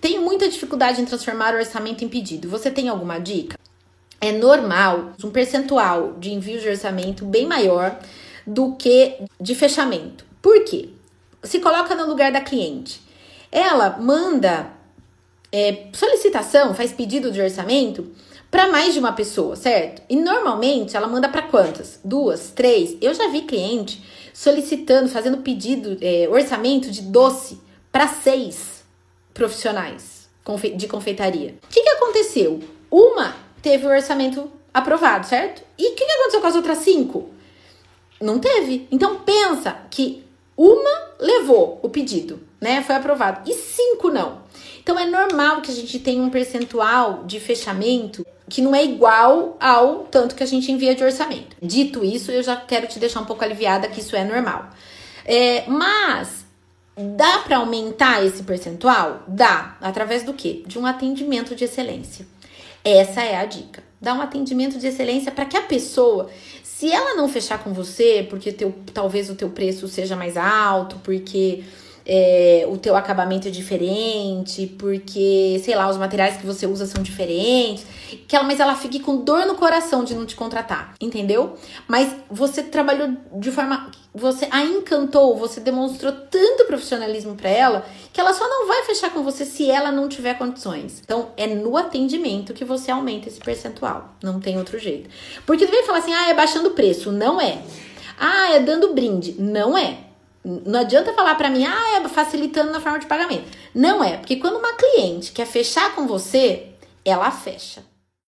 Tenho muita dificuldade em transformar o orçamento em pedido. Você tem alguma dica? É normal um percentual de envio de orçamento bem maior do que de fechamento. Por quê? Se coloca no lugar da cliente. Ela manda é, solicitação, faz pedido de orçamento para mais de uma pessoa, certo? E normalmente ela manda para quantas? Duas, três. Eu já vi cliente solicitando, fazendo pedido, é, orçamento de doce para seis profissionais de confeitaria. O que, que aconteceu? Uma teve o orçamento aprovado, certo? E o que, que aconteceu com as outras cinco? Não teve. Então pensa que uma levou o pedido, né? Foi aprovado. E cinco não. Então é normal que a gente tenha um percentual de fechamento que não é igual ao tanto que a gente envia de orçamento. Dito isso, eu já quero te deixar um pouco aliviada que isso é normal. É, mas dá para aumentar esse percentual? Dá. Através do quê? De um atendimento de excelência. Essa é a dica. Dá um atendimento de excelência para que a pessoa, se ela não fechar com você, porque teu, talvez o teu preço seja mais alto, porque é, o teu acabamento é diferente, porque, sei lá, os materiais que você usa são diferentes, que ela, mas ela fique com dor no coração de não te contratar, entendeu? Mas você trabalhou de forma. Você a encantou, você demonstrou tanto profissionalismo para ela que ela só não vai fechar com você se ela não tiver condições. Então, é no atendimento que você aumenta esse percentual. Não tem outro jeito. Porque tu vem falar assim, ah, é baixando o preço. Não é. Ah, é dando brinde. Não é. Não adianta falar para mim, ah, é facilitando na forma de pagamento. Não é, porque quando uma cliente quer fechar com você, ela fecha.